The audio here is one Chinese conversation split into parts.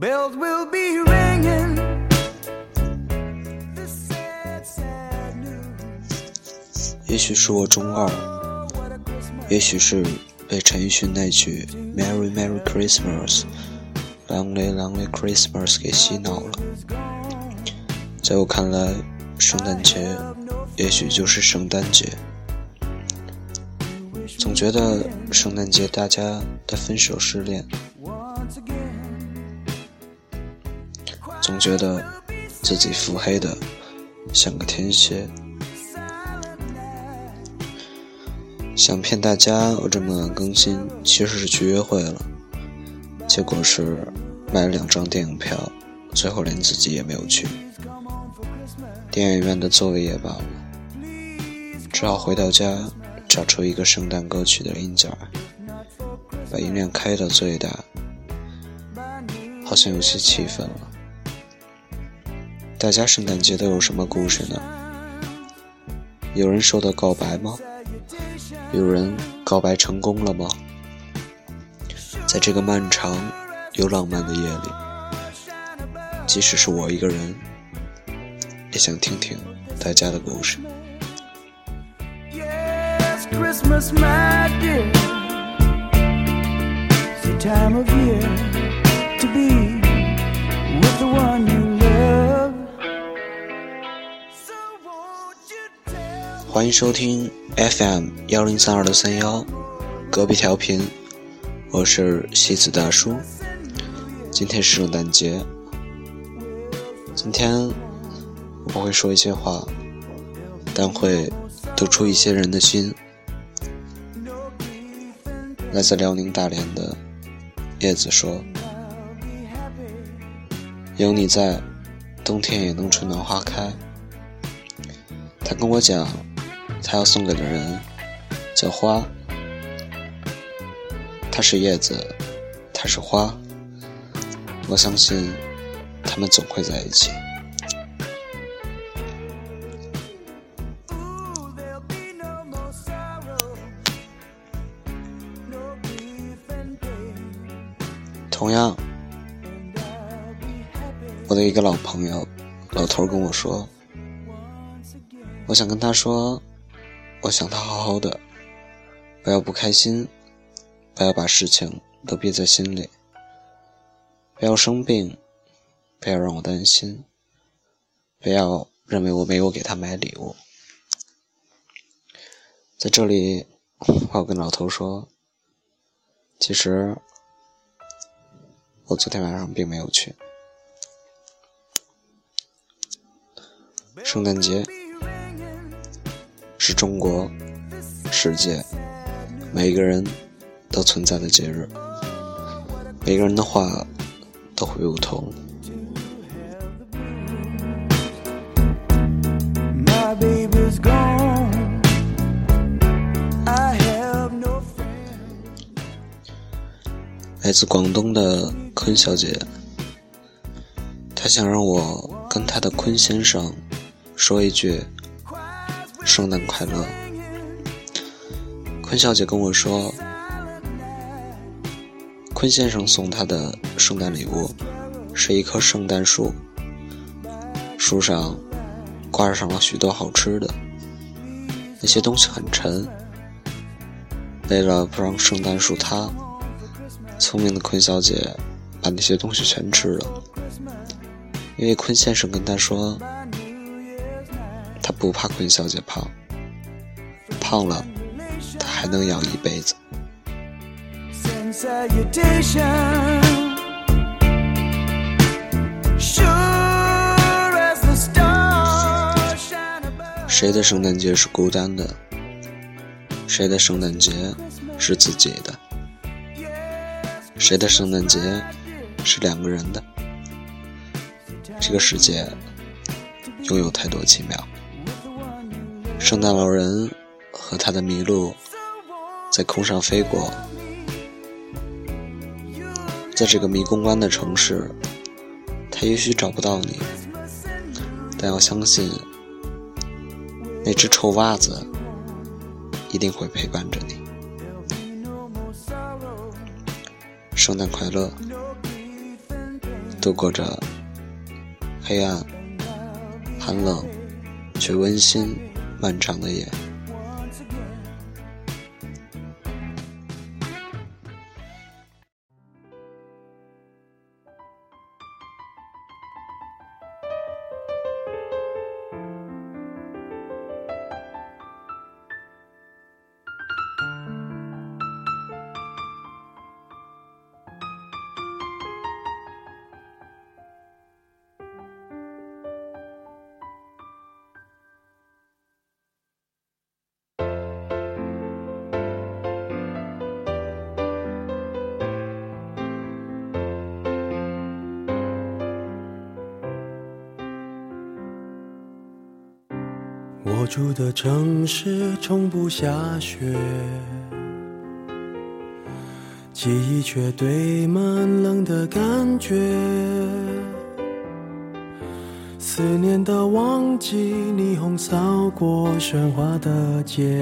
bells will be ringing. The sad, sad news. 也许是我中二，也许是被陈奕迅那句 “Merry Merry Christmas”、“Lonely Lonely Christmas” 给洗脑了。在我看来，圣诞节也许就是圣诞节。总觉得圣诞节大家的分手失恋，总觉得自己腹黑的像个天蝎。想骗大家我这么晚更新，其实是去约会了，结果是买了两张电影票，最后连自己也没有去。电影院的座位也爆了，只好回到家找出一个圣诞歌曲的音响，把音量开到最大，好像有些气愤了。大家圣诞节都有什么故事呢？有人收到告白吗？有人告白成功了吗？在这个漫长又浪漫的夜里，即使是我一个人，也想听听大家的故事。Christmas, magic the time of year to be 欢迎收听 FM 幺零三二六三幺，隔壁调频，我是西子大叔。今天是圣诞节，今天我不会说一些话，但会读出一些人的心。来自辽宁大连的叶子说：“有你在，冬天也能春暖花开。”他跟我讲，他要送给的人叫花。他是叶子，他是花，我相信他们总会在一起。同样。我的一个老朋友，老头跟我说。我想跟他说。我想他好好的，不要不开心，不要把事情都憋在心里，不要生病，不要让我担心，不要认为我没有给他买礼物。在这里，我要跟老头说，其实我昨天晚上并没有去。圣诞节是中国、世界每一个人都存在的节日，每个人的话都会不同。来自广东的坤小姐，她想让我跟她的坤先生说一句“圣诞快乐”。坤小姐跟我说，坤先生送她的圣诞礼物是一棵圣诞树，树上挂上了许多好吃的，那些东西很沉。为了不让圣诞树塌，聪明的坤小姐把那些东西全吃了，因为坤先生跟她说，不怕坤小姐胖，胖了他还能养一辈子。谁的圣诞节是孤单的？谁的圣诞节是自己的？谁的圣诞节是两个人的？这个世界拥有太多奇妙。圣诞老人和他的麋鹿在空上飞过，在这个迷宫般的城市，他也许找不到你，但要相信。那只臭袜子一定会陪伴着你。圣诞快乐！度过着黑暗、寒冷却温馨、漫长的夜。我住的城市从不下雪，记忆却堆满冷的感觉。思念的旺季，霓虹扫过喧哗的街，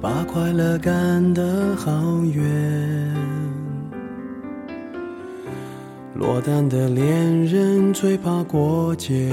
把快乐赶得好远。落单的恋人最怕过节。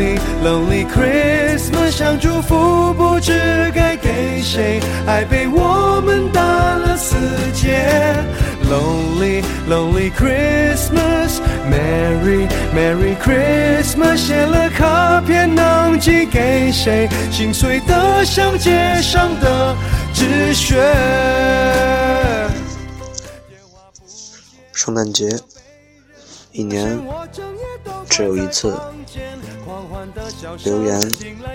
Lonely, lonely Christmas，想祝福不知该给谁，爱被我们打了死结。Lonely, lonely Christmas，Merry, Merry Christmas，写了卡片能寄给谁？心碎的像街上的纸屑。圣诞节，一年只有一次。留言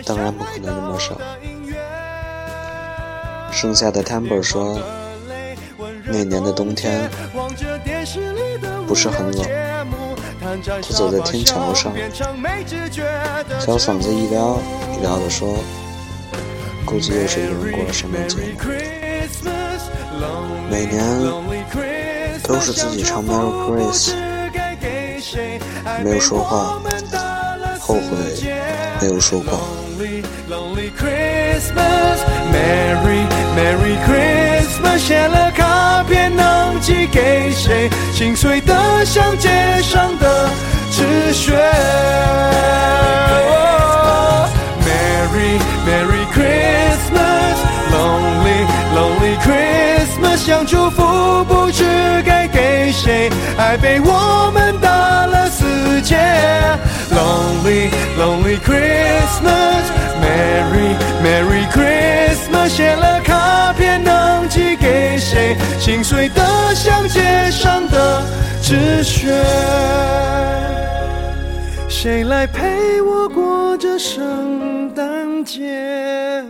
当然不可能那么少。剩下的 Timber 说，那年的冬天不是很冷，他走在天桥上，小嗓子一撩一撩的说，估计又是一个人过了圣诞节。每年都是自己唱 Merry Christmas，没有说话。后悔没有说过。Merry Christmas，写了卡片能寄给谁？心碎的像街上的纸屑。Merry Merry Christmas，Lonely Lonely Christmas，想祝福不知该给谁，爱被我们 Lonely, lonely Christmas, Merry, Merry Christmas。写了卡片能寄给谁？心碎的像街上的纸屑。谁来陪我过这圣诞节？